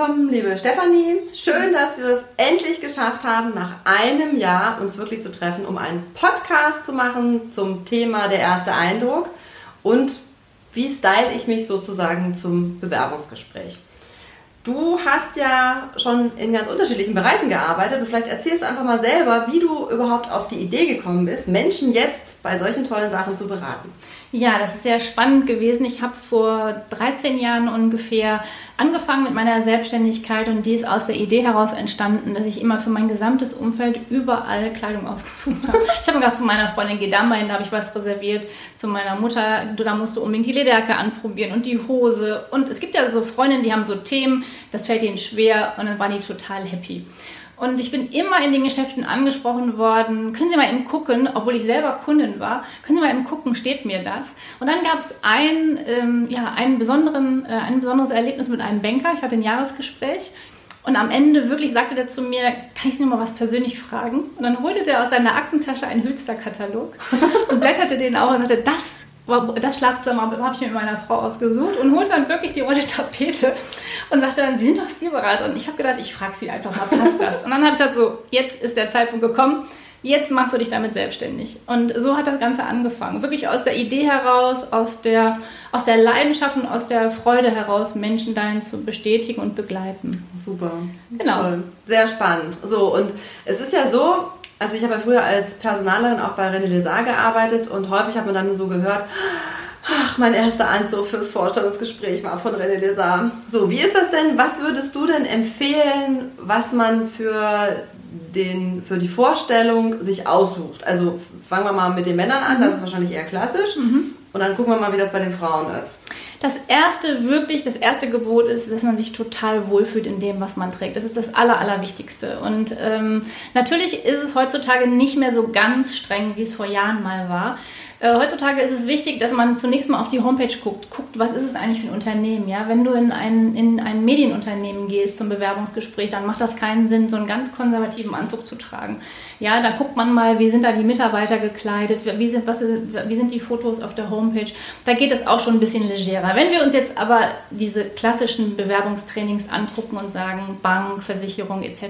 Willkommen, liebe Stefanie. Schön, dass wir es endlich geschafft haben, nach einem Jahr uns wirklich zu treffen, um einen Podcast zu machen zum Thema der erste Eindruck und wie style ich mich sozusagen zum Bewerbungsgespräch. Du hast ja schon in ganz unterschiedlichen Bereichen gearbeitet und vielleicht erzählst du einfach mal selber, wie du überhaupt auf die Idee gekommen bist, Menschen jetzt bei solchen tollen Sachen zu beraten. Ja, das ist sehr spannend gewesen. Ich habe vor 13 Jahren ungefähr angefangen mit meiner Selbstständigkeit und die ist aus der Idee heraus entstanden, dass ich immer für mein gesamtes Umfeld überall Kleidung ausgesucht habe. Ich habe gerade zu meiner Freundin, geh da mal hin, da habe ich was reserviert. Zu meiner Mutter, da musst du unbedingt die Lederjacke anprobieren und die Hose. Und es gibt ja so Freundinnen, die haben so Themen, das fällt ihnen schwer und dann waren die total happy. Und ich bin immer in den Geschäften angesprochen worden, können Sie mal eben gucken, obwohl ich selber Kundin war, können Sie mal eben gucken, steht mir das? Und dann gab es ein, ähm, ja, einen besonderen, äh, ein besonderes Erlebnis mit einem Banker. Ich hatte ein Jahresgespräch und am Ende wirklich sagte der zu mir, kann ich Sie noch mal was persönlich fragen? Und dann holte der aus seiner Aktentasche einen Hülster-Katalog und blätterte den auf und sagte, das das Schlafzimmer habe ich mir mit meiner Frau ausgesucht und holte dann wirklich die rote Tapete und sagte dann, Sie sind doch Stilberaterin. Ich habe gedacht, ich frage Sie einfach mal, passt das? Und dann habe ich gesagt, so, jetzt ist der Zeitpunkt gekommen, jetzt machst du dich damit selbstständig. Und so hat das Ganze angefangen. Wirklich aus der Idee heraus, aus der, aus der Leidenschaft und aus der Freude heraus, Menschen dahin zu bestätigen und begleiten. Super. Genau. Toll. Sehr spannend. So, und es ist ja so, also ich habe ja früher als Personalerin auch bei René Lézard gearbeitet und häufig hat man dann so gehört, ach, mein erster Anzug fürs Vorstellungsgespräch war von René Lézard. So, wie ist das denn? Was würdest du denn empfehlen, was man für, den, für die Vorstellung sich aussucht? Also fangen wir mal mit den Männern an, das ist wahrscheinlich eher klassisch. Mhm. Und dann gucken wir mal, wie das bei den Frauen ist. Das erste, wirklich, das erste Gebot ist, dass man sich total wohlfühlt in dem, was man trägt. Das ist das Aller, Allerwichtigste. Und ähm, natürlich ist es heutzutage nicht mehr so ganz streng, wie es vor Jahren mal war. Äh, heutzutage ist es wichtig, dass man zunächst mal auf die Homepage guckt, guckt, was ist es eigentlich für ein Unternehmen. Ja? Wenn du in ein, in ein Medienunternehmen gehst zum Bewerbungsgespräch, dann macht das keinen Sinn, so einen ganz konservativen Anzug zu tragen. Ja, da guckt man mal, wie sind da die Mitarbeiter gekleidet, wie sind, was, wie sind die Fotos auf der Homepage. Da geht es auch schon ein bisschen legerer. Wenn wir uns jetzt aber diese klassischen Bewerbungstrainings angucken und sagen, Bank, Versicherung etc.,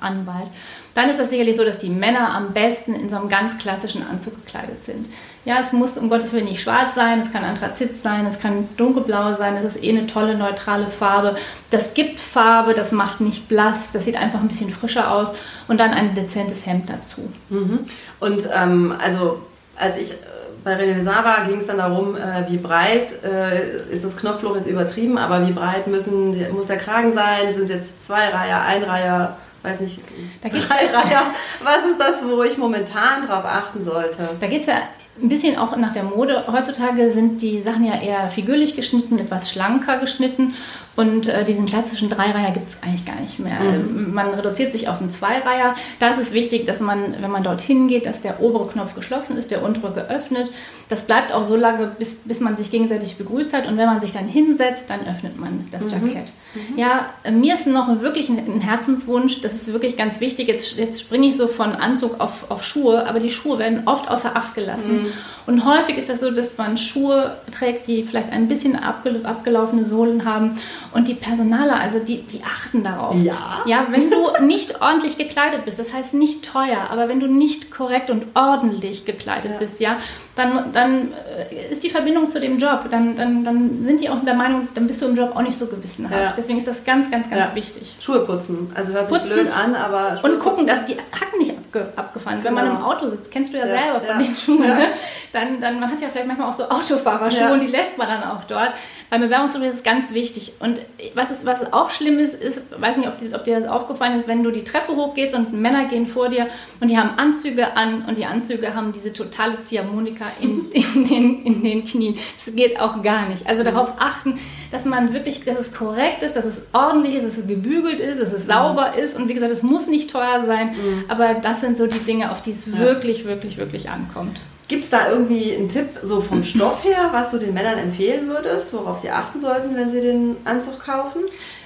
Anwalt, dann ist das sicherlich so, dass die Männer am besten in so einem ganz klassischen Anzug gekleidet sind. Ja, es muss um Gottes Willen nicht schwarz sein, es kann Anthrazit sein, es kann dunkelblau sein, es ist eh eine tolle neutrale Farbe. Das gibt Farbe, das macht nicht blass, das sieht einfach ein bisschen frischer aus und dann ein dezentes Hemd dazu. Mhm. Und ähm, also als ich äh, bei René Sava ging es dann darum, äh, wie breit äh, ist das Knopfloch jetzt übertrieben, aber wie breit müssen, muss der Kragen sein? Sind es jetzt zwei Reiher, ein Reiher? Weiß nicht, da geht's drei Reiher. Was ist das, wo ich momentan drauf achten sollte? Da geht es ja ein bisschen auch nach der Mode. Heutzutage sind die Sachen ja eher figürlich geschnitten, etwas schlanker geschnitten. Und äh, diesen klassischen Dreireiher gibt es eigentlich gar nicht mehr. Mhm. Man reduziert sich auf einen Zweireiher. Da ist es wichtig, dass man, wenn man dorthin geht, dass der obere Knopf geschlossen ist, der untere geöffnet. Das bleibt auch so lange, bis, bis man sich gegenseitig begrüßt hat. Und wenn man sich dann hinsetzt, dann öffnet man das mhm. Jackett. Mhm. Ja, mir ist noch wirklich ein, ein, Herzenswunsch, das ist wirklich ganz wichtig. Jetzt, jetzt springe ich so von Anzug auf, auf Schuhe, aber die Schuhe werden oft außer Acht gelassen. Mhm. Und häufig ist das so, dass man Schuhe trägt, die vielleicht ein bisschen abgelaufene Sohlen haben und die Personaler, also die, die achten darauf. Ja. Ja, wenn du nicht ordentlich gekleidet bist, das heißt nicht teuer, aber wenn du nicht korrekt und ordentlich gekleidet ja. bist, ja, dann, dann äh, ist die Verbindung zu dem Job, dann, dann, dann sind die auch der Meinung, dann bist du im Job auch nicht so gewissenhaft. Ja. Deswegen ist das ganz, ganz, ganz ja. wichtig. Schuhe putzen. Also hört sich putzen blöd an, aber Schuhe Und gucken, putzen. dass die Hacken nicht abge abgefahren sind. Genau. Wenn man genau. im Auto sitzt, kennst du ja, selber von den Schuhen, ne? dann, dann man hat ja vielleicht manchmal auch so Autofahrerschuhe und die lässt man dann auch dort. Beim Bewerbungsgespräch ist es ganz wichtig. Und was, ist, was auch schlimm ist, ist, weiß nicht, ob, die, ob dir das aufgefallen ist, wenn du die Treppe hochgehst und Männer gehen vor dir und die haben Anzüge an und die Anzüge haben diese totale Ziehharmonika in, in, den, in den Knien. Das geht auch gar nicht. Also darauf achten, dass man wirklich, dass es korrekt ist, dass es ordentlich ist, dass es gebügelt ist, dass es sauber ist. Und wie gesagt, es muss nicht teuer sein, mhm. aber das sind so die Dinge, auf die es wirklich, wirklich, wirklich ankommt. Gibt es da irgendwie einen Tipp so vom Stoff her, was du den Männern empfehlen würdest, worauf sie achten sollten, wenn sie den Anzug kaufen?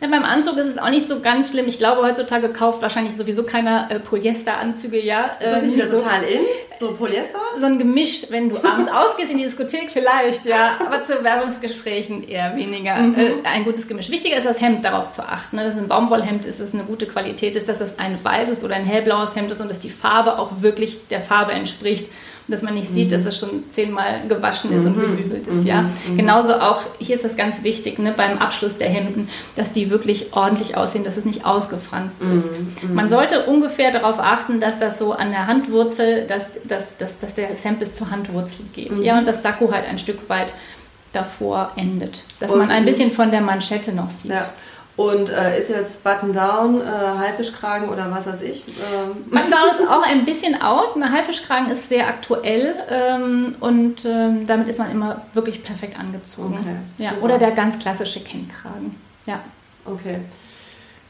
Ja, beim Anzug ist es auch nicht so ganz schlimm. Ich glaube, heutzutage kauft wahrscheinlich sowieso keiner äh, Polyesteranzüge, ja. Ist das nicht wieder so, total in? So Polyester? So ein Gemisch, wenn du abends ausgehst in die Diskothek vielleicht, ja. Aber zu Werbungsgesprächen eher weniger. Mhm. Äh, ein gutes Gemisch. Wichtiger ist das Hemd, darauf zu achten. Ne? Dass ein Baumwollhemd ist, dass es eine gute Qualität ist, dass es ein weißes oder ein hellblaues Hemd ist und dass die Farbe auch wirklich der Farbe entspricht dass man nicht sieht, mhm. dass es schon zehnmal gewaschen ist mhm. und gebügelt ist. Ja? Mhm. Genauso auch, hier ist das ganz wichtig, ne, beim Abschluss der Hemden, dass die wirklich ordentlich aussehen, dass es nicht ausgefranst ist. Mhm. Man sollte ungefähr darauf achten, dass das so an der Handwurzel, dass, dass, dass, dass der Hemd bis zur Handwurzel geht. Ja? Und das Sakko halt ein Stück weit davor endet. Dass und, man ein bisschen von der Manschette noch sieht. Ja. Und äh, ist jetzt Button Down, äh, Haifischkragen oder was weiß ich? Ähm. Button Down ist auch ein bisschen out. Ein Haifischkragen ist sehr aktuell ähm, und ähm, damit ist man immer wirklich perfekt angezogen. Okay, ja, oder der ganz klassische Kennkragen. Ja. Okay.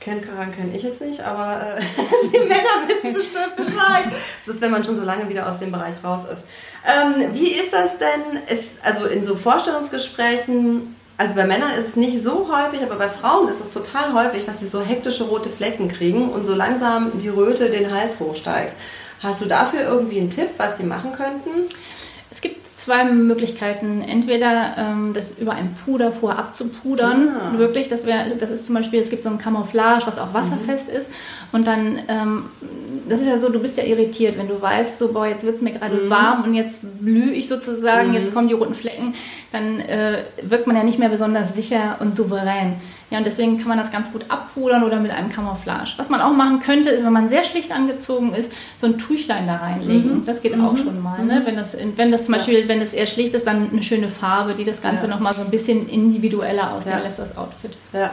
Kennkragen kenne ich jetzt nicht, aber äh, die Männer wissen bestimmt Bescheid. Das ist, wenn man schon so lange wieder aus dem Bereich raus ist. Ähm, wie ist das denn? Ist, also in so Vorstellungsgesprächen also bei Männern ist es nicht so häufig, aber bei Frauen ist es total häufig, dass sie so hektische rote Flecken kriegen und so langsam die Röte den Hals hochsteigt. Hast du dafür irgendwie einen Tipp, was die machen könnten? Es gibt zwei Möglichkeiten. Entweder ähm, das über ein Puder vorab zu pudern, ah. wirklich, das wäre, das ist zum Beispiel, es gibt so ein Camouflage, was auch wasserfest mhm. ist. Und dann, ähm, das ist ja so, du bist ja irritiert, wenn du weißt, so, boah, jetzt wird es mir gerade mhm. warm und jetzt blühe ich sozusagen, mhm. jetzt kommen die roten Flecken, dann äh, wirkt man ja nicht mehr besonders sicher und souverän. Ja, und deswegen kann man das ganz gut abpudern oder mit einem Camouflage. Was man auch machen könnte, ist, wenn man sehr schlicht angezogen ist, so ein Tüchlein da reinlegen. Mhm. Das geht mhm. auch schon mal. Ne? Mhm. Wenn, das, wenn das zum Beispiel, wenn es eher schlicht ist, dann eine schöne Farbe, die das Ganze ja. nochmal so ein bisschen individueller aussehen ja. lässt, das Outfit. Ja.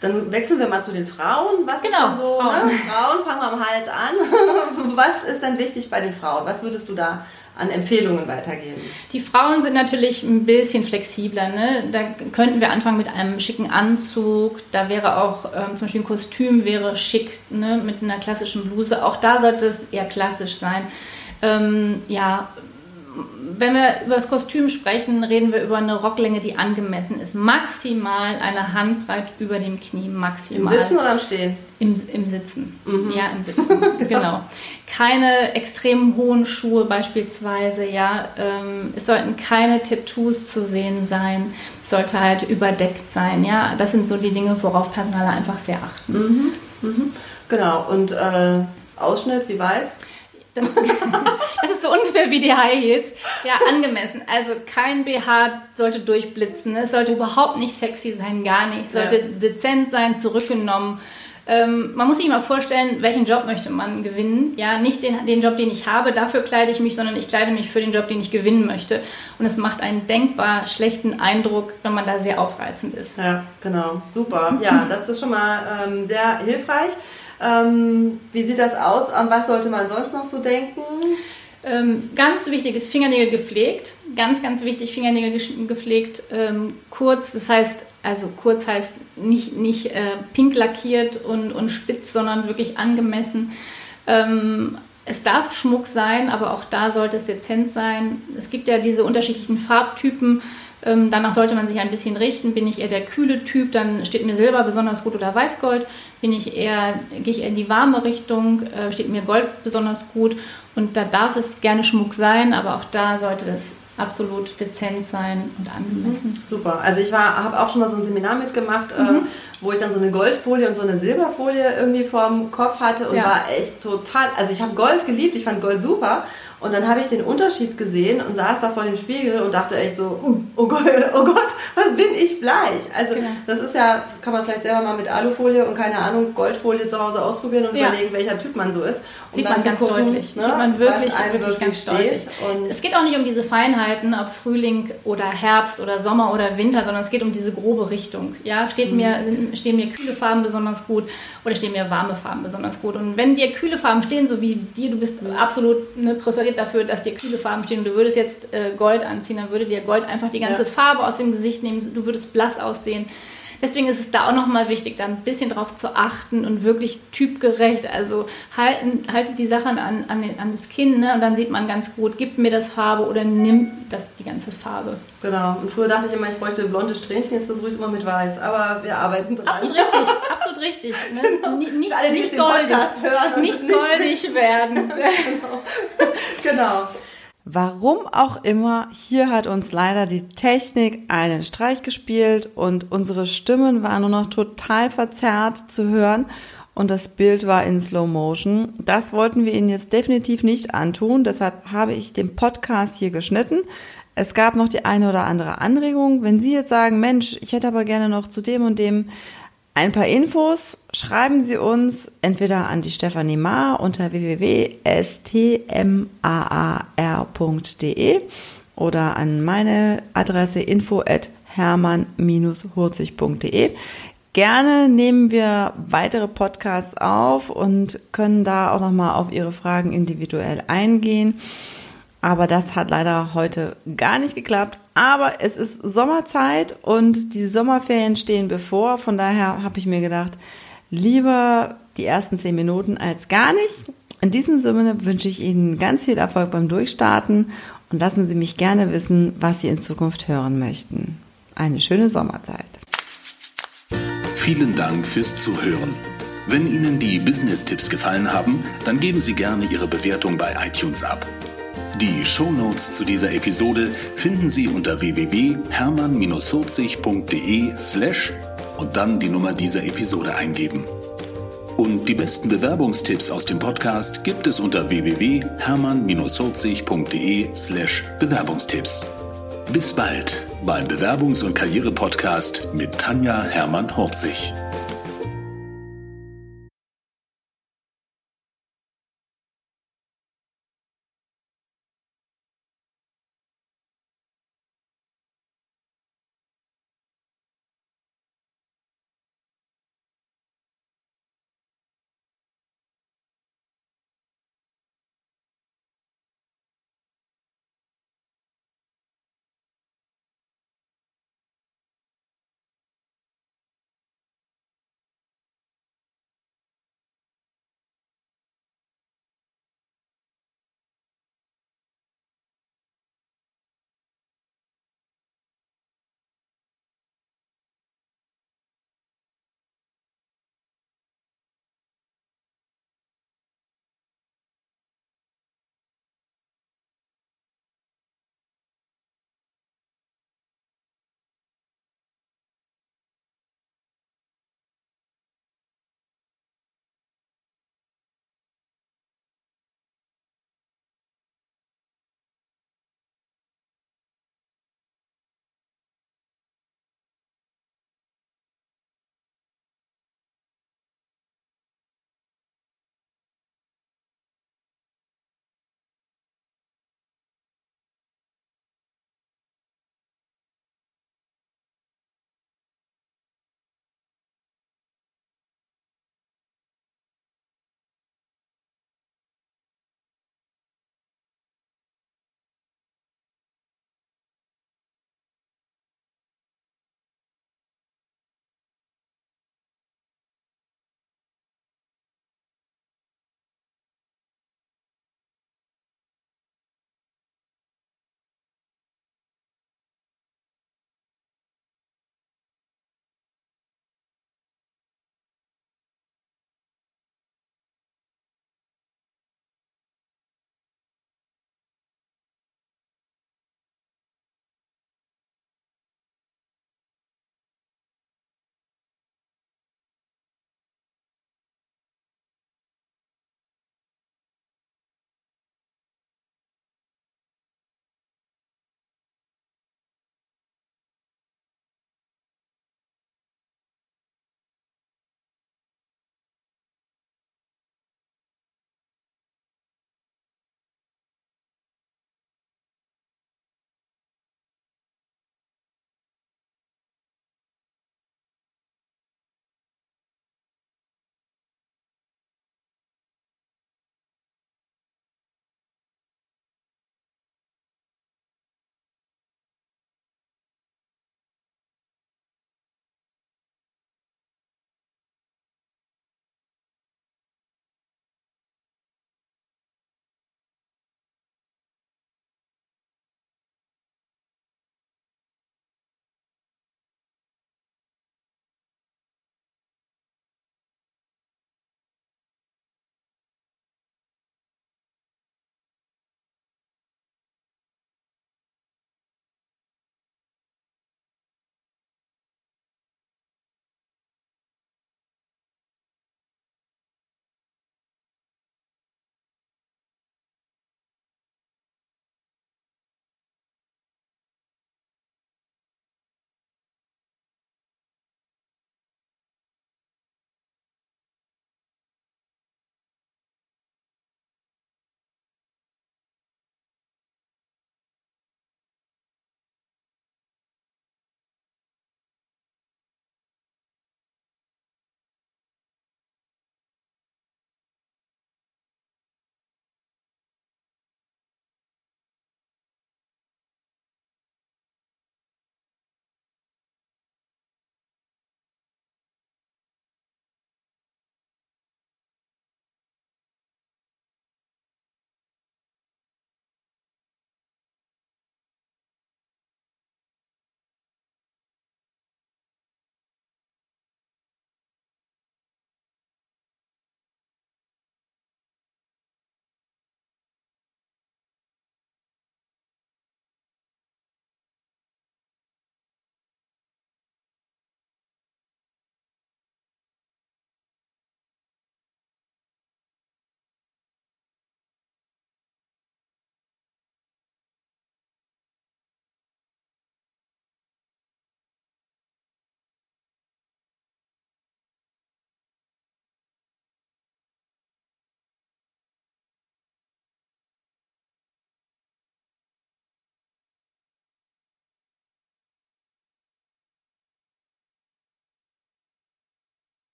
Dann wechseln wir mal zu den Frauen. Was genau, so, Frauen. Ne? Frauen, fangen wir am Hals an. Was ist dann wichtig bei den Frauen? Was würdest du da an Empfehlungen weitergeben? Die Frauen sind natürlich ein bisschen flexibler. Ne? Da könnten wir anfangen mit einem schicken Anzug. Da wäre auch ähm, zum Beispiel ein Kostüm wäre schick ne? mit einer klassischen Bluse. Auch da sollte es eher klassisch sein. Ähm, ja, wenn wir über das Kostüm sprechen, reden wir über eine Rocklänge, die angemessen ist. Maximal eine Handbreit über dem Knie, maximal. Im Sitzen oder am Stehen? Im, im Sitzen. Mhm. Ja, im Sitzen. genau. Keine extrem hohen Schuhe beispielsweise, ja. Ähm, es sollten keine Tattoos zu sehen sein. Es sollte halt überdeckt sein, ja. Das sind so die Dinge, worauf Personale einfach sehr achten. Mhm. Mhm. Genau. Und äh, Ausschnitt, wie weit? Das, das, ist so ungefähr wie die High Heels. Ja, angemessen. Also kein BH sollte durchblitzen. Es sollte überhaupt nicht sexy sein, gar nicht. Es sollte ja. dezent sein, zurückgenommen. Ähm, man muss sich mal vorstellen, welchen Job möchte man gewinnen. Ja, nicht den, den Job, den ich habe, dafür kleide ich mich, sondern ich kleide mich für den Job, den ich gewinnen möchte. Und es macht einen denkbar schlechten Eindruck, wenn man da sehr aufreizend ist. Ja, genau. Super. Ja, das ist schon mal ähm, sehr hilfreich. Ähm, wie sieht das aus? An was sollte man sonst noch so denken? Ähm, ganz wichtig ist Fingernägel gepflegt. Ganz, ganz wichtig, Fingernägel gepflegt. Ähm, kurz, das heißt, also kurz heißt nicht, nicht äh, pink lackiert und, und spitz, sondern wirklich angemessen. Ähm, es darf Schmuck sein, aber auch da sollte es dezent sein. Es gibt ja diese unterschiedlichen Farbtypen. Ähm, danach sollte man sich ein bisschen richten. Bin ich eher der kühle Typ, dann steht mir Silber besonders gut oder Weißgold. Bin ich eher, gehe ich eher in die warme Richtung, äh, steht mir Gold besonders gut. Und da darf es gerne Schmuck sein, aber auch da sollte das absolut dezent sein und angemessen. Mhm. Super. Also ich habe auch schon mal so ein Seminar mitgemacht, äh, mhm. äh, wo ich dann so eine Goldfolie und so eine Silberfolie irgendwie vorm Kopf hatte und ja. war echt total. Also ich habe Gold geliebt, ich fand Gold super und dann habe ich den Unterschied gesehen und saß da vor dem Spiegel und dachte echt so, oh, oh Gott, oh Gott, was bin ich bleich? Also genau. das ist ja, kann man vielleicht selber mal mit Alufolie und keine Ahnung, Goldfolie zu Hause ausprobieren und ja. überlegen, welcher Typ man so ist. Um Sieht man ganz gucken, deutlich. Ne, Sieht man wirklich, wirklich, wirklich ganz steht. deutlich. Und es geht auch nicht um diese Feinheiten, ob Frühling oder Herbst oder Sommer oder Winter, sondern es geht um diese grobe Richtung. Ja, steht mhm. mir, stehen mir kühle Farben besonders gut oder stehen mir warme Farben besonders gut. Und wenn dir kühle Farben stehen, so wie dir, du bist mhm. absolut eine präferierte prädestiniert dafür, dass dir kühle Farben stehen und du würdest jetzt äh, Gold anziehen, dann würde dir Gold einfach die ganze ja. Farbe aus dem Gesicht nehmen, du würdest blass aussehen. Deswegen ist es da auch nochmal wichtig, da ein bisschen drauf zu achten und wirklich typgerecht. Also halten, haltet die Sachen an, an, den, an das Kinn ne? und dann sieht man ganz gut, gibt mir das Farbe oder nimmt das die ganze Farbe. Genau. Und früher dachte ich immer, ich bräuchte blonde Strähnchen, jetzt versuche ich es immer mit weiß. Aber wir arbeiten dran. Absolut richtig, absolut richtig. Ne? Genau. Nicht, alle, nicht goldig, nicht goldig werden. genau. genau. Warum auch immer, hier hat uns leider die Technik einen Streich gespielt und unsere Stimmen waren nur noch total verzerrt zu hören und das Bild war in Slow Motion. Das wollten wir Ihnen jetzt definitiv nicht antun, deshalb habe ich den Podcast hier geschnitten. Es gab noch die eine oder andere Anregung. Wenn Sie jetzt sagen, Mensch, ich hätte aber gerne noch zu dem und dem ein paar Infos schreiben Sie uns entweder an die Stefanie Maar unter www.stmar.de oder an meine Adresse info at hermann-hurzig.de. Gerne nehmen wir weitere Podcasts auf und können da auch nochmal auf Ihre Fragen individuell eingehen. Aber das hat leider heute gar nicht geklappt. Aber es ist Sommerzeit und die Sommerferien stehen bevor. Von daher habe ich mir gedacht, lieber die ersten zehn Minuten als gar nicht. In diesem Sinne wünsche ich Ihnen ganz viel Erfolg beim Durchstarten und lassen Sie mich gerne wissen, was Sie in Zukunft hören möchten. Eine schöne Sommerzeit. Vielen Dank fürs Zuhören. Wenn Ihnen die Business-Tipps gefallen haben, dann geben Sie gerne Ihre Bewertung bei iTunes ab. Die Shownotes zu dieser Episode finden Sie unter www.hermann-40.de slash und dann die Nummer dieser Episode eingeben. Und die besten Bewerbungstipps aus dem Podcast gibt es unter www.hermann-40.de slash Bewerbungstipps. Bis bald beim Bewerbungs- und Karriere-Podcast mit Tanja Hermann-Horzig.